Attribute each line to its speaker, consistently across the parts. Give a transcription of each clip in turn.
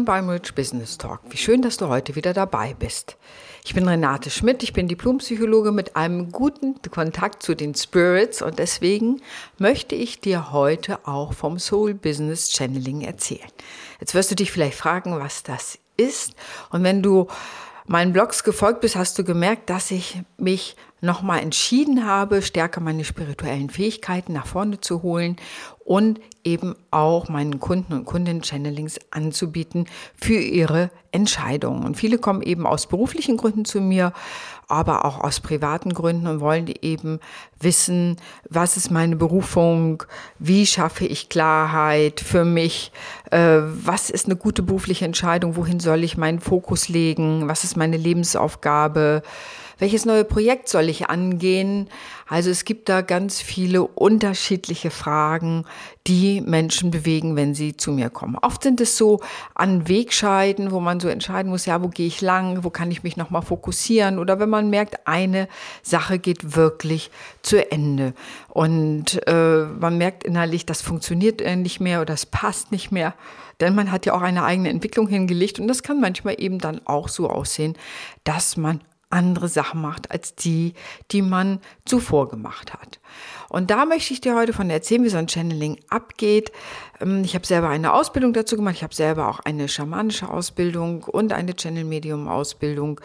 Speaker 1: Beim Rich Business Talk. Wie schön, dass du heute wieder dabei bist. Ich bin Renate Schmidt, ich bin Diplompsychologe mit einem guten Kontakt zu den Spirits und deswegen möchte ich dir heute auch vom Soul Business Channeling erzählen. Jetzt wirst du dich vielleicht fragen, was das ist und wenn du meinen Blogs gefolgt bist, hast du gemerkt, dass ich mich nochmal entschieden habe, stärker meine spirituellen Fähigkeiten nach vorne zu holen und eben auch meinen Kunden und Kundinnen Channelings anzubieten für ihre Entscheidungen. Und viele kommen eben aus beruflichen Gründen zu mir, aber auch aus privaten Gründen und wollen eben wissen, was ist meine Berufung, wie schaffe ich Klarheit für mich, äh, was ist eine gute berufliche Entscheidung, wohin soll ich meinen Fokus legen, was ist meine Lebensaufgabe, welches neue Projekt soll ich angehen? Also es gibt da ganz viele unterschiedliche Fragen, die Menschen bewegen, wenn sie zu mir kommen. Oft sind es so an Wegscheiden, wo man so entscheiden muss, ja, wo gehe ich lang, wo kann ich mich nochmal fokussieren oder wenn man merkt, eine Sache geht wirklich zu Ende und äh, man merkt innerlich, das funktioniert nicht mehr oder das passt nicht mehr, denn man hat ja auch eine eigene Entwicklung hingelegt und das kann manchmal eben dann auch so aussehen, dass man andere Sachen macht als die, die man zuvor gemacht hat. Und da möchte ich dir heute von erzählen, wie so ein Channeling abgeht. Ähm, ich habe selber eine Ausbildung dazu gemacht. Ich habe selber auch eine schamanische Ausbildung und eine Channel-Medium-Ausbildung.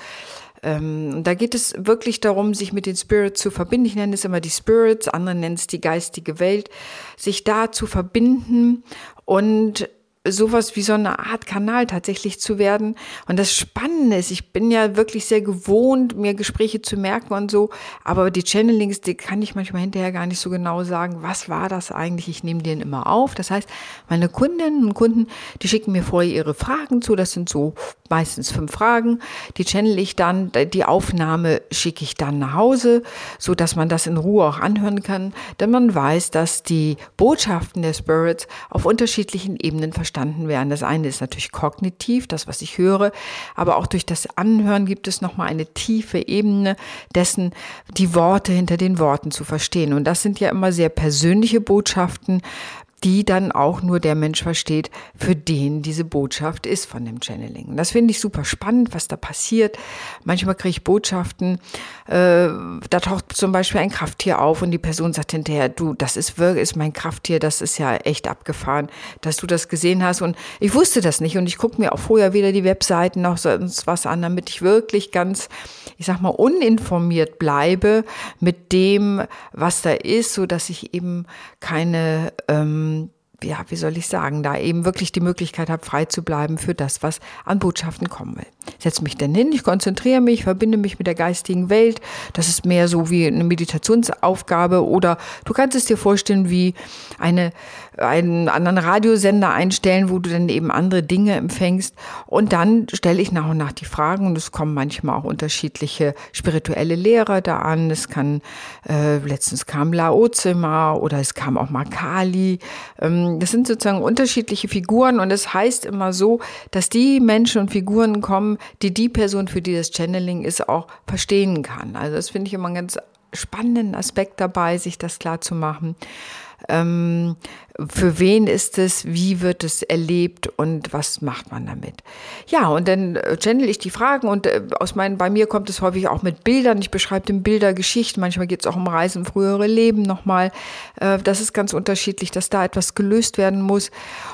Speaker 1: Ähm, da geht es wirklich darum, sich mit den Spirits zu verbinden. Ich nenne es immer die Spirits, andere nennen es die geistige Welt, sich da zu verbinden und sowas wie so eine Art Kanal tatsächlich zu werden. Und das Spannende ist, ich bin ja wirklich sehr gewohnt, mir Gespräche zu merken und so, aber die Channelings, die kann ich manchmal hinterher gar nicht so genau sagen, was war das eigentlich? Ich nehme den immer auf. Das heißt, meine Kundinnen und Kunden, die schicken mir vorher ihre Fragen zu, das sind so meistens fünf Fragen, die channel ich dann, die Aufnahme schicke ich dann nach Hause, so dass man das in Ruhe auch anhören kann, denn man weiß, dass die Botschaften der Spirits auf unterschiedlichen Ebenen verstanden werden. Das eine ist natürlich kognitiv, das, was ich höre, aber auch durch das Anhören gibt es nochmal eine tiefe Ebene dessen, die Worte hinter den Worten zu verstehen. Und das sind ja immer sehr persönliche Botschaften, die dann auch nur der Mensch versteht, für den diese Botschaft ist von dem Channeling. Und das finde ich super spannend, was da passiert. Manchmal kriege ich Botschaften, äh, da taucht zum Beispiel ein Krafttier auf und die Person sagt hinterher, du, das ist wirklich ist mein Krafttier, das ist ja echt abgefahren, dass du das gesehen hast. Und ich wusste das nicht und ich gucke mir auch vorher wieder die Webseiten noch sonst was an, damit ich wirklich ganz, ich sag mal, uninformiert bleibe mit dem, was da ist, so dass ich eben keine ähm, ja, wie soll ich sagen, da eben wirklich die Möglichkeit habe, frei zu bleiben für das, was an Botschaften kommen will. Setze mich dann hin, ich konzentriere mich, verbinde mich mit der geistigen Welt. Das ist mehr so wie eine Meditationsaufgabe oder du kannst es dir vorstellen wie eine, einen anderen Radiosender einstellen, wo du dann eben andere Dinge empfängst. Und dann stelle ich nach und nach die Fragen und es kommen manchmal auch unterschiedliche spirituelle Lehrer da an. Es kann, äh, letztens kam Laozima oder es kam auch mal Kali. Ähm, das sind sozusagen unterschiedliche Figuren und es heißt immer so, dass die Menschen und Figuren kommen, die die Person, für die das Channeling ist, auch verstehen kann. Also das finde ich immer einen ganz spannenden Aspekt dabei, sich das klar zu machen ähm, für wen ist es, wie wird es erlebt und was macht man damit. Ja, und dann äh, channel ich die Fragen und äh, aus meinen, bei mir kommt es häufig auch mit Bildern. Ich beschreibe den Bilder Geschichten. Manchmal geht es auch um Reisen, frühere Leben nochmal. Äh, das ist ganz unterschiedlich, dass da etwas gelöst werden muss.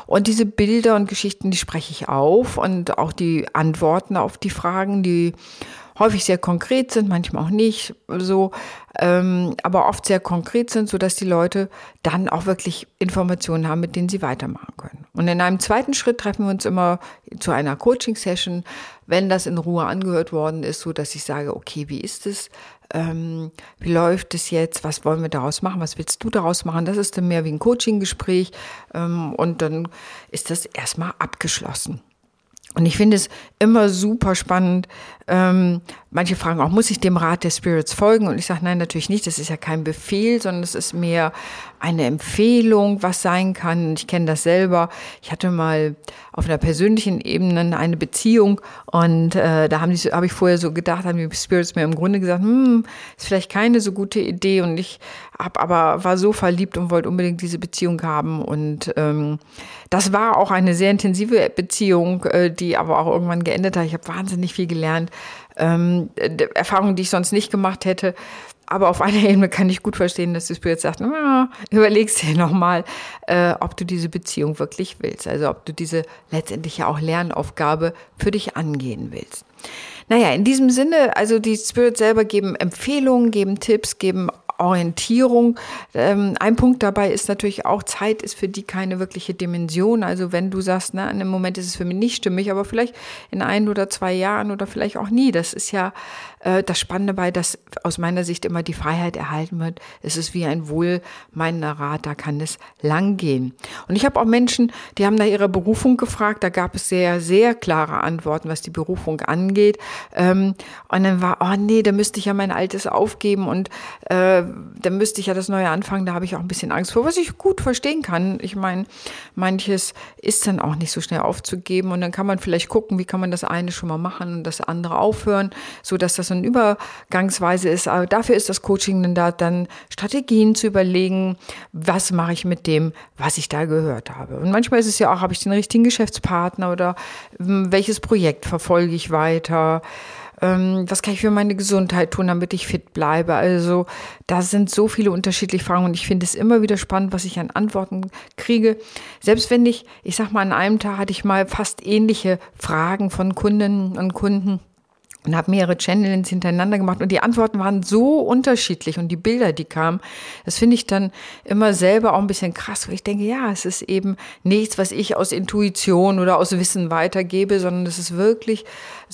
Speaker 1: Und diese Bilder und Geschichten, die spreche ich auf und auch die Antworten auf die Fragen, die häufig sehr konkret sind, manchmal auch nicht so, ähm, aber oft sehr konkret sind, so dass die Leute dann auch wirklich Informationen haben, mit denen sie weitermachen können. Und in einem zweiten Schritt treffen wir uns immer zu einer Coaching-Session, wenn das in Ruhe angehört worden ist, so dass ich sage, okay, wie ist es? Ähm, wie läuft es jetzt? Was wollen wir daraus machen? Was willst du daraus machen? Das ist dann mehr wie ein Coaching-Gespräch ähm, und dann ist das erstmal abgeschlossen. Und ich finde es immer super spannend, ähm, manche fragen auch, muss ich dem Rat der Spirits folgen? Und ich sage, nein, natürlich nicht. Das ist ja kein Befehl, sondern es ist mehr eine Empfehlung, was sein kann. Ich kenne das selber. Ich hatte mal auf einer persönlichen Ebene eine Beziehung und äh, da haben die, habe ich vorher so gedacht, haben die Spirits mir im Grunde gesagt, hm, ist vielleicht keine so gute Idee und ich hab aber war so verliebt und wollte unbedingt diese Beziehung haben und ähm, das war auch eine sehr intensive Beziehung, äh, die aber auch irgendwann geendet hat. Ich habe wahnsinnig viel gelernt, ähm, Erfahrungen, die ich sonst nicht gemacht hätte. Aber auf einer Ebene kann ich gut verstehen, dass du Spirit sagt, ah, überlegst dir nochmal, äh, ob du diese Beziehung wirklich willst. Also ob du diese letztendlich ja auch Lernaufgabe für dich angehen willst. Naja, in diesem Sinne, also die Spirit selber geben Empfehlungen, geben Tipps, geben Orientierung. Ähm, ein Punkt dabei ist natürlich auch, Zeit ist für die keine wirkliche Dimension. Also wenn du sagst, na, in einem Moment ist es für mich nicht stimmig, aber vielleicht in ein oder zwei Jahren oder vielleicht auch nie. Das ist ja äh, das Spannende bei, dass aus meiner Sicht immer die Freiheit erhalten wird. Es ist wie ein wohlmeinender Rat, da kann es lang gehen. Und ich habe auch Menschen, die haben nach ihrer Berufung gefragt. Da gab es sehr, sehr klare Antworten, was die Berufung angeht. Ähm, und dann war, oh nee, da müsste ich ja mein Altes aufgeben und äh, da müsste ich ja das Neue anfangen. Da habe ich auch ein bisschen Angst vor, was ich gut verstehen kann. Ich meine, manches ist dann auch nicht so schnell aufzugeben und dann kann man vielleicht gucken, wie kann man das eine schon mal machen und das andere aufhören, so dass das eine Übergangsweise ist. Aber dafür ist das Coaching dann da, dann Strategien zu überlegen, was mache ich mit dem, was ich da gehört habe. Und manchmal ist es ja auch, habe ich den richtigen Geschäftspartner oder hm, welches Projekt verfolge ich weiter ähm, was kann ich für meine Gesundheit tun, damit ich fit bleibe. Also da sind so viele unterschiedliche Fragen und ich finde es immer wieder spannend, was ich an Antworten kriege. Selbst wenn ich, ich sag mal, an einem Tag hatte ich mal fast ähnliche Fragen von Kundinnen und Kunden und habe mehrere Channels hintereinander gemacht und die Antworten waren so unterschiedlich und die Bilder, die kamen, das finde ich dann immer selber auch ein bisschen krass, weil ich denke, ja, es ist eben nichts, was ich aus Intuition oder aus Wissen weitergebe, sondern es ist wirklich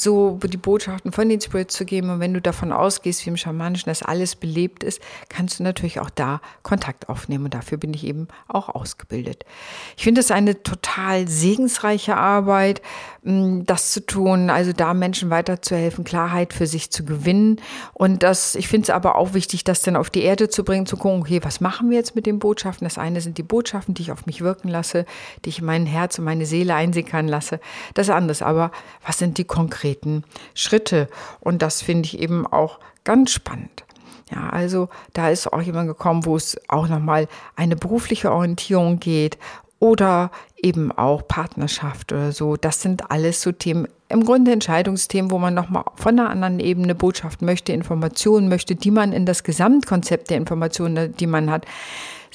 Speaker 1: so die Botschaften von den Spirits zu geben und wenn du davon ausgehst, wie im Schamanischen, dass alles belebt ist, kannst du natürlich auch da Kontakt aufnehmen und dafür bin ich eben auch ausgebildet. Ich finde es eine total segensreiche Arbeit, das zu tun, also da Menschen weiterzuhelfen, Klarheit für sich zu gewinnen. Und das, ich finde es aber auch wichtig, das dann auf die Erde zu bringen, zu gucken, okay, was machen wir jetzt mit den Botschaften? Das eine sind die Botschaften, die ich auf mich wirken lasse, die ich in mein Herz und meine Seele einsickern lasse. Das andere aber, was sind die konkreten Schritte? Und das finde ich eben auch ganz spannend. Ja, also da ist auch jemand gekommen, wo es auch nochmal eine berufliche Orientierung geht oder eben auch Partnerschaft oder so. Das sind alles so Themen, im Grunde Entscheidungsthemen, wo man nochmal von einer anderen Ebene Botschaft möchte, Informationen möchte, die man in das Gesamtkonzept der Informationen, die man hat,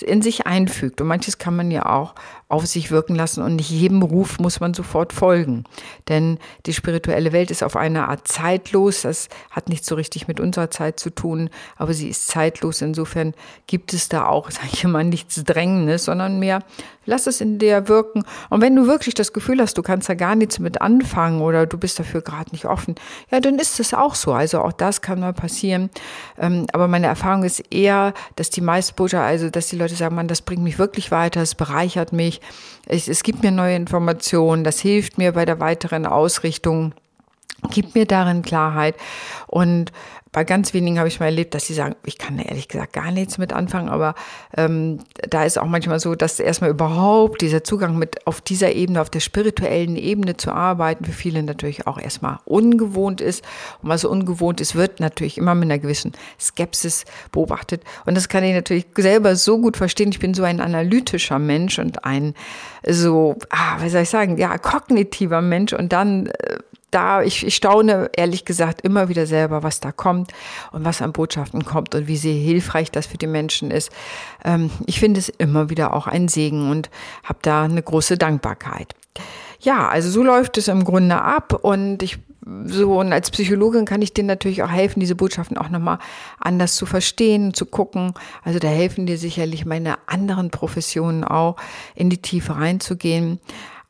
Speaker 1: in sich einfügt. Und manches kann man ja auch auf sich wirken lassen und nicht jedem Ruf muss man sofort folgen. Denn die spirituelle Welt ist auf eine Art zeitlos. Das hat nicht so richtig mit unserer Zeit zu tun, aber sie ist zeitlos. Insofern gibt es da auch, sage ich mal, nichts Drängendes, sondern mehr, lass es in dir wirken. Und wenn du wirklich das Gefühl hast, du kannst da gar nichts mit anfangen oder du bist dafür gerade nicht offen, ja, dann ist es auch so. Also auch das kann mal passieren. Ähm, aber meine Erfahrung ist eher, dass die meisten also dass die Leute sagen, man, das bringt mich wirklich weiter, es bereichert mich, es, es gibt mir neue Informationen, das hilft mir bei der weiteren Ausrichtung gibt mir darin Klarheit. Und bei ganz wenigen habe ich mal erlebt, dass sie sagen, ich kann ehrlich gesagt gar nichts mit anfangen, aber ähm, da ist auch manchmal so, dass erstmal überhaupt dieser Zugang mit auf dieser Ebene, auf der spirituellen Ebene zu arbeiten, für viele natürlich auch erstmal ungewohnt ist. Und was ungewohnt ist, wird natürlich immer mit einer gewissen Skepsis beobachtet. Und das kann ich natürlich selber so gut verstehen. Ich bin so ein analytischer Mensch und ein so, ah, was soll ich sagen, ja, kognitiver Mensch und dann äh, da, ich, ich staune ehrlich gesagt immer wieder selber, was da kommt und was an Botschaften kommt und wie sehr hilfreich das für die Menschen ist. Ähm, ich finde es immer wieder auch ein Segen und habe da eine große Dankbarkeit. Ja, also so läuft es im Grunde ab und ich so und als Psychologin kann ich denen natürlich auch helfen, diese Botschaften auch nochmal anders zu verstehen, zu gucken. Also da helfen dir sicherlich meine anderen Professionen auch, in die Tiefe reinzugehen.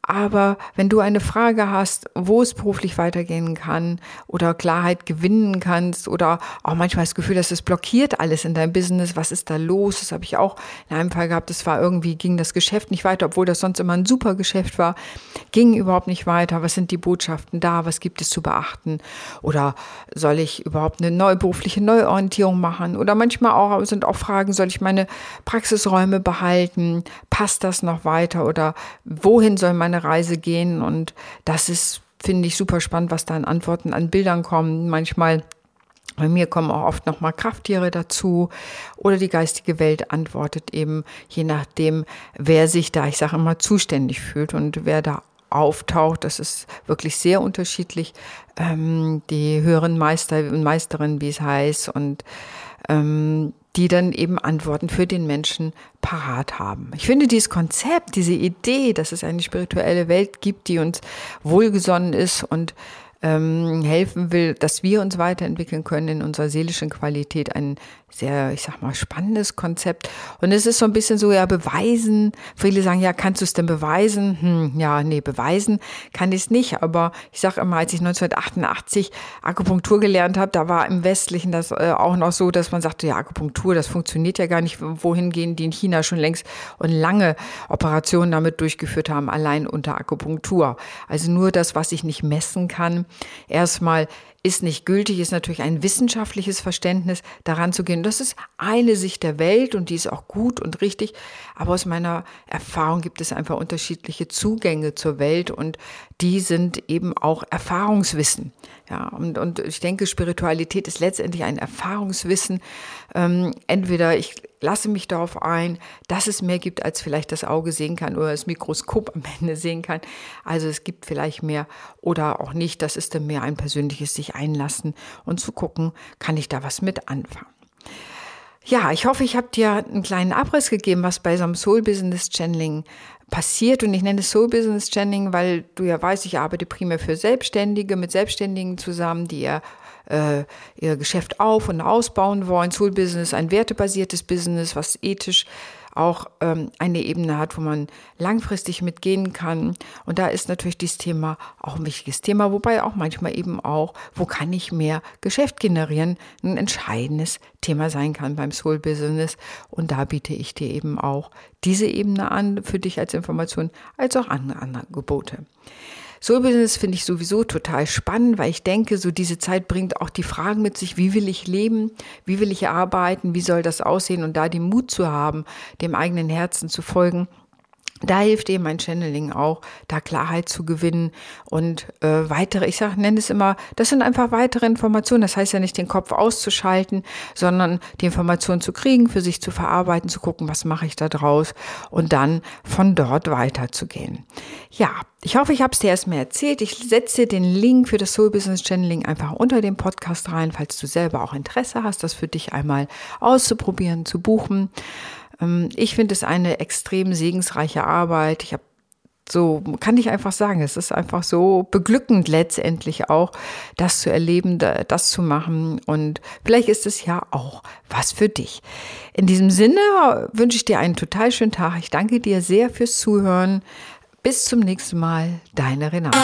Speaker 1: Aber wenn du eine Frage hast, wo es beruflich weitergehen kann oder Klarheit gewinnen kannst oder auch manchmal das Gefühl, dass es blockiert alles in deinem Business, was ist da los? Das habe ich auch in einem Fall gehabt. Das war irgendwie, ging das Geschäft nicht weiter, obwohl das sonst immer ein super Geschäft war, ging überhaupt nicht weiter. Was sind die Botschaften da? Was gibt es zu beachten? Oder soll ich überhaupt eine neue berufliche Neuorientierung machen? Oder manchmal auch sind auch Fragen, soll ich meine Praxisräume behalten? Passt das noch weiter? Oder wohin soll meine eine Reise gehen und das ist, finde ich, super spannend, was da an Antworten an Bildern kommen. Manchmal bei mir kommen auch oft nochmal Krafttiere dazu oder die geistige Welt antwortet eben, je nachdem, wer sich da, ich sage immer, zuständig fühlt und wer da auftaucht. Das ist wirklich sehr unterschiedlich. Ähm, die höheren Meister und Meisterinnen, wie es heißt, und ähm, die dann eben Antworten für den Menschen parat haben. Ich finde dieses Konzept, diese Idee, dass es eine spirituelle Welt gibt, die uns wohlgesonnen ist und ähm, helfen will, dass wir uns weiterentwickeln können in unserer seelischen Qualität, ein sehr, ich sag mal, spannendes Konzept. Und es ist so ein bisschen so, ja, beweisen. Viele sagen, ja, kannst du es denn beweisen? Hm, ja, nee, beweisen kann ich es nicht. Aber ich sage immer, als ich 1988 Akupunktur gelernt habe, da war im Westlichen das äh, auch noch so, dass man sagte, ja, Akupunktur, das funktioniert ja gar nicht. Wohin gehen die in China schon längst und lange Operationen damit durchgeführt haben, allein unter Akupunktur. Also nur das, was ich nicht messen kann, erstmal ist nicht gültig, ist natürlich ein wissenschaftliches Verständnis daran zu gehen. Das ist eine Sicht der Welt und die ist auch gut und richtig. Aber aus meiner Erfahrung gibt es einfach unterschiedliche Zugänge zur Welt und die sind eben auch Erfahrungswissen. Ja, und, und ich denke, Spiritualität ist letztendlich ein Erfahrungswissen. Ähm, entweder ich lasse mich darauf ein, dass es mehr gibt, als vielleicht das Auge sehen kann oder das Mikroskop am Ende sehen kann. Also es gibt vielleicht mehr oder auch nicht. Das ist dann mehr ein persönliches sich einlassen und zu gucken, kann ich da was mit anfangen. Ja, ich hoffe, ich habe dir einen kleinen Abriss gegeben, was bei so einem Soul Business Channeling passiert. Und ich nenne es Soul Business Channeling, weil du ja weißt, ich arbeite primär für Selbstständige, mit Selbstständigen zusammen, die ihr äh, ihr Geschäft auf und ausbauen wollen. Soul Business, ein wertebasiertes Business, was ethisch auch ähm, eine Ebene hat, wo man langfristig mitgehen kann. Und da ist natürlich dieses Thema auch ein wichtiges Thema, wobei auch manchmal eben auch, wo kann ich mehr Geschäft generieren, ein entscheidendes Thema sein kann beim Soul Business. Und da biete ich dir eben auch diese Ebene an für dich als Information, als auch andere Angebote. Soul Business finde ich sowieso total spannend, weil ich denke, so diese Zeit bringt auch die Fragen mit sich, wie will ich leben, wie will ich arbeiten, wie soll das aussehen? Und da den Mut zu haben, dem eigenen Herzen zu folgen da hilft eben mein Channeling auch, da Klarheit zu gewinnen und äh, weitere, ich sage, nenne es immer, das sind einfach weitere Informationen. Das heißt ja nicht, den Kopf auszuschalten, sondern die Informationen zu kriegen, für sich zu verarbeiten, zu gucken, was mache ich da draus und dann von dort weiterzugehen. Ja, ich hoffe, ich habe es dir erstmal erzählt. Ich setze den Link für das Soul Business Channeling einfach unter dem Podcast rein, falls du selber auch Interesse hast, das für dich einmal auszuprobieren, zu buchen. Ähm, ich finde es eine extrem segensreiche Arbeit. Ich habe so kann ich einfach sagen, es ist einfach so beglückend letztendlich auch, das zu erleben, das zu machen und vielleicht ist es ja auch was für dich. In diesem Sinne wünsche ich dir einen total schönen Tag. Ich danke dir sehr fürs Zuhören. Bis zum nächsten Mal, deine Renate.